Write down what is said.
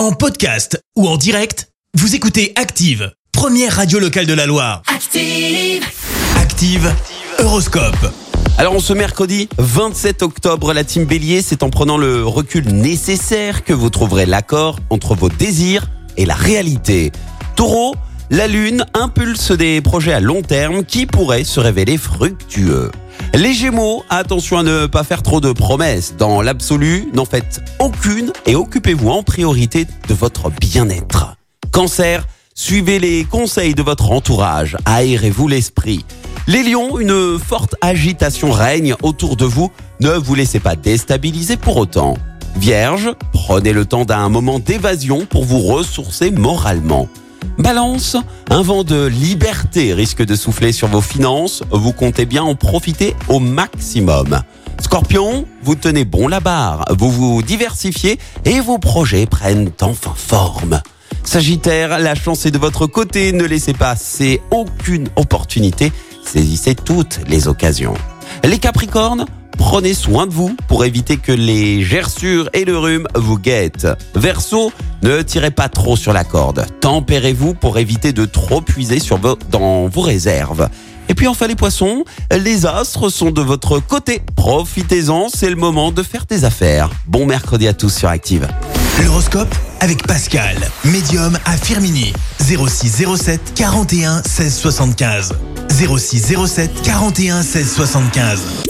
En podcast ou en direct, vous écoutez Active, première radio locale de la Loire. Active. Active, Horoscope. Alors on ce mercredi 27 octobre, la team Bélier, c'est en prenant le recul nécessaire que vous trouverez l'accord entre vos désirs et la réalité. Taureau, la Lune impulse des projets à long terme qui pourraient se révéler fructueux. Les Gémeaux, attention à ne pas faire trop de promesses. Dans l'absolu, n'en faites aucune et occupez-vous en priorité de votre bien-être. Cancer, suivez les conseils de votre entourage, aérez-vous l'esprit. Les lions, une forte agitation règne autour de vous, ne vous laissez pas déstabiliser pour autant. Vierge, prenez le temps d'un moment d'évasion pour vous ressourcer moralement. Balance, un vent de liberté risque de souffler sur vos finances, vous comptez bien en profiter au maximum. Scorpion, vous tenez bon la barre, vous vous diversifiez et vos projets prennent enfin forme. Sagittaire, la chance est de votre côté, ne laissez passer aucune opportunité, saisissez toutes les occasions. Les Capricornes, prenez soin de vous pour éviter que les gerçures et le rhume vous guettent. Verseau, ne tirez pas trop sur la corde. Tempérez-vous pour éviter de trop puiser dans vos réserves. Et puis enfin les poissons, les astres sont de votre côté. Profitez-en, c'est le moment de faire des affaires. Bon mercredi à tous sur Active. L'horoscope avec Pascal, médium à Firmini. 0607 41 16 75. 0607 41 16 75.